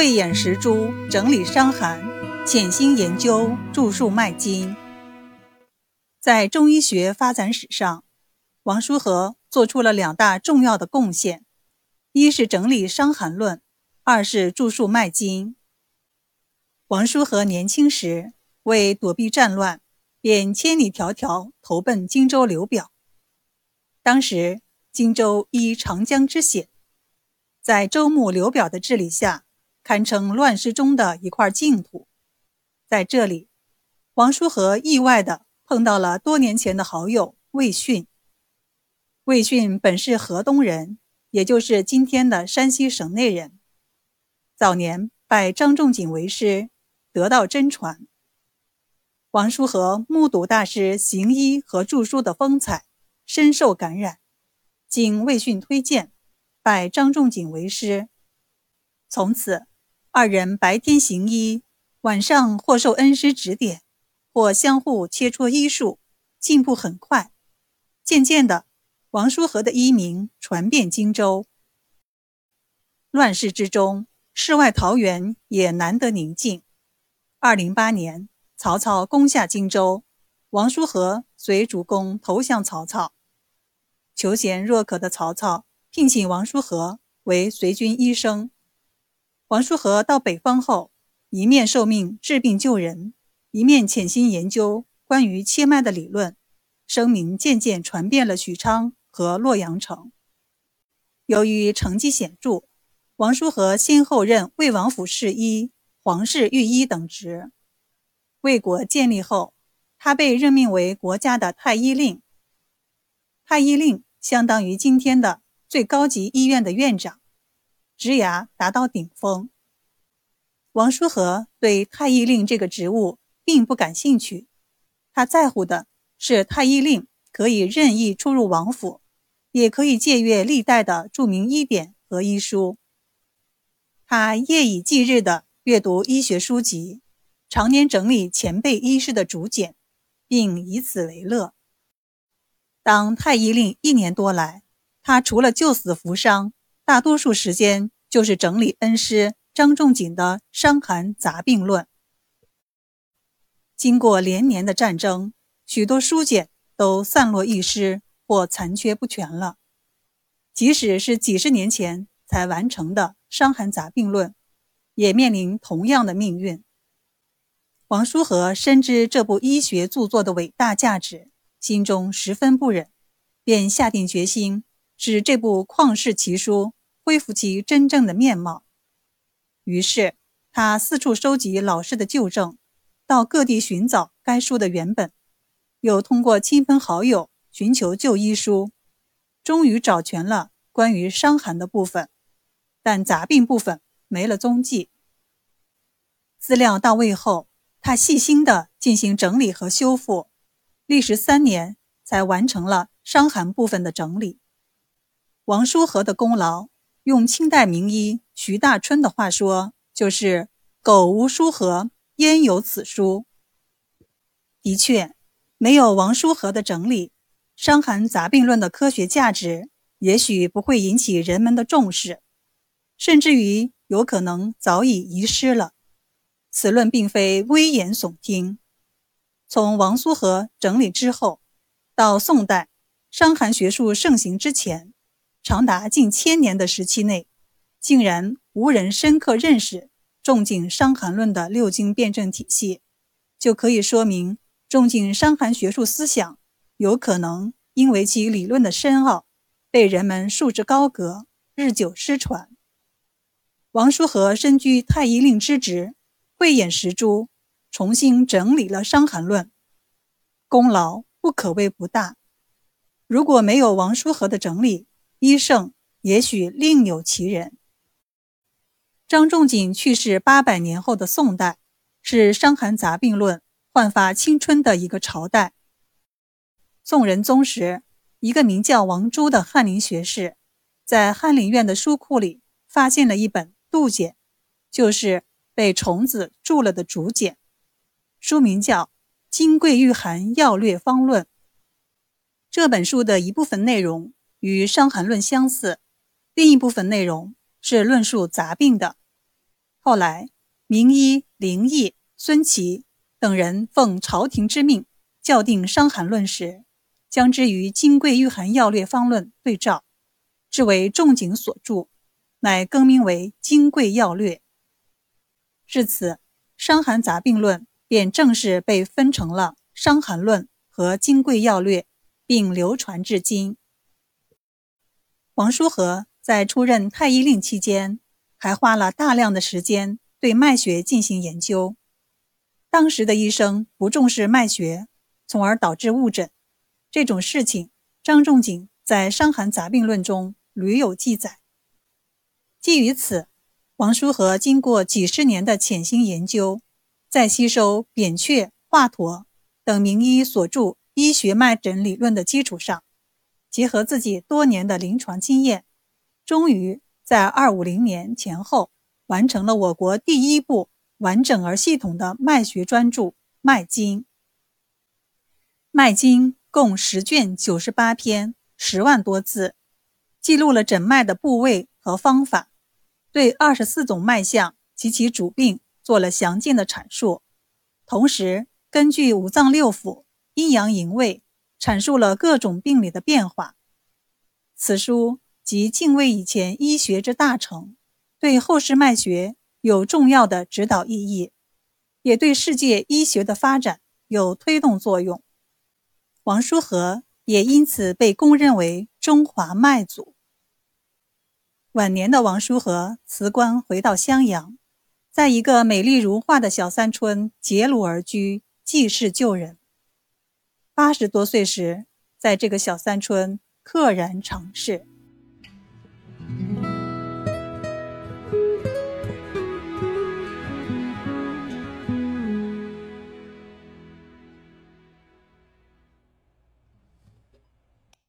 慧眼识珠，整理伤寒，潜心研究著述脉经。在中医学发展史上，王叔和做出了两大重要的贡献：一是整理《伤寒论》，二是著述脉经。王叔和年轻时为躲避战乱，便千里迢迢投奔荆州刘表。当时荆州依长江之险，在周穆、刘表的治理下，堪称乱世中的一块净土。在这里，王叔和意外地碰到了多年前的好友魏逊。魏逊本是河东人，也就是今天的山西省内人，早年拜张仲景为师。得到真传，王叔和目睹大师行医和著书的风采，深受感染，经魏逊推荐，拜张仲景为师。从此，二人白天行医，晚上或受恩师指点，或相互切磋医术，进步很快。渐渐的，王叔和的医名传遍荆州。乱世之中，世外桃源也难得宁静。二零八年，曹操攻下荆州，王叔和随主公投降曹操。求贤若渴的曹操聘请王叔和为随军医生。王叔和到北方后，一面受命治病救人，一面潜心研究关于切脉的理论，声名渐渐传遍了许昌和洛阳城。由于成绩显著，王叔和先后任魏王府侍医。皇室御医等职。魏国建立后，他被任命为国家的太医令。太医令相当于今天的最高级医院的院长，职涯达到顶峰。王叔和对太医令这个职务并不感兴趣，他在乎的是太医令可以任意出入王府，也可以借阅历代的著名医典和医书。他夜以继日的。阅读医学书籍，常年整理前辈医师的竹简，并以此为乐。当太医令一年多来，他除了救死扶伤，大多数时间就是整理恩师张仲景的《伤寒杂病论》。经过连年的战争，许多书简都散落一失或残缺不全了。即使是几十年前才完成的《伤寒杂病论》。也面临同样的命运。王叔和深知这部医学著作的伟大价值，心中十分不忍，便下定决心使这部旷世奇书恢复其真正的面貌。于是，他四处收集老师的旧证，到各地寻找该书的原本，又通过亲朋好友寻求旧医书，终于找全了关于伤寒的部分，但杂病部分。没了踪迹。资料到位后，他细心地进行整理和修复，历时三年才完成了伤寒部分的整理。王叔和的功劳，用清代名医徐大春的话说，就是“苟无书和，焉有此书”。的确，没有王叔和的整理，《伤寒杂病论》的科学价值也许不会引起人们的重视，甚至于。有可能早已遗失了。此论并非危言耸听。从王叔和整理之后，到宋代伤寒学术盛行之前，长达近千年的时期内，竟然无人深刻认识仲景《伤寒论》的六经辩证体系，就可以说明仲景伤寒学术思想有可能因为其理论的深奥，被人们束之高阁，日久失传。王叔和身居太医令之职，慧眼识珠，重新整理了《伤寒论》，功劳不可谓不大。如果没有王叔和的整理，医圣也许另有其人。张仲景去世八百年后的宋代，是《伤寒杂病论》焕发青春的一个朝代。宋仁宗时，一个名叫王朱的翰林学士，在翰林院的书库里发现了一本。杜简就是被虫子蛀了的竹简，书名叫《金匮玉函要略方论》。这本书的一部分内容与《伤寒论》相似，另一部分内容是论述杂病的。后来，名医林毅、孙琦等人奉朝廷之命校订《伤寒论》时，将之与《金匮御寒要略方论》对照，至为仲景所著，乃更名为《金匮要略》。至此，《伤寒杂病论》便正式被分成了《伤寒论》和《金匮要略》，并流传至今。王叔和在出任太医令期间，还花了大量的时间对脉学进行研究。当时的医生不重视脉学，从而导致误诊。这种事情，张仲景在《伤寒杂病论》中屡有记载。基于此，王叔和经过几十年的潜心研究，在吸收扁鹊、华佗等名医所著医学脉诊理论的基础上，结合自己多年的临床经验，终于在二五零年前后完成了我国第一部完整而系统的脉学专著《脉经》。《脉经》共十卷九十八篇，十万多字，记录了诊脉的部位和方法，对二十四种脉象及其主病做了详尽的阐述，同时根据五脏六腑、阴阳营卫。阐述了各种病理的变化。此书集敬畏以前医学之大成，对后世脉学有重要的指导意义，也对世界医学的发展有推动作用。王叔和也因此被公认为中华脉祖。晚年的王叔和辞官回到襄阳，在一个美丽如画的小山村结庐而居，济世救人。八十多岁时，在这个小山村溘然长逝。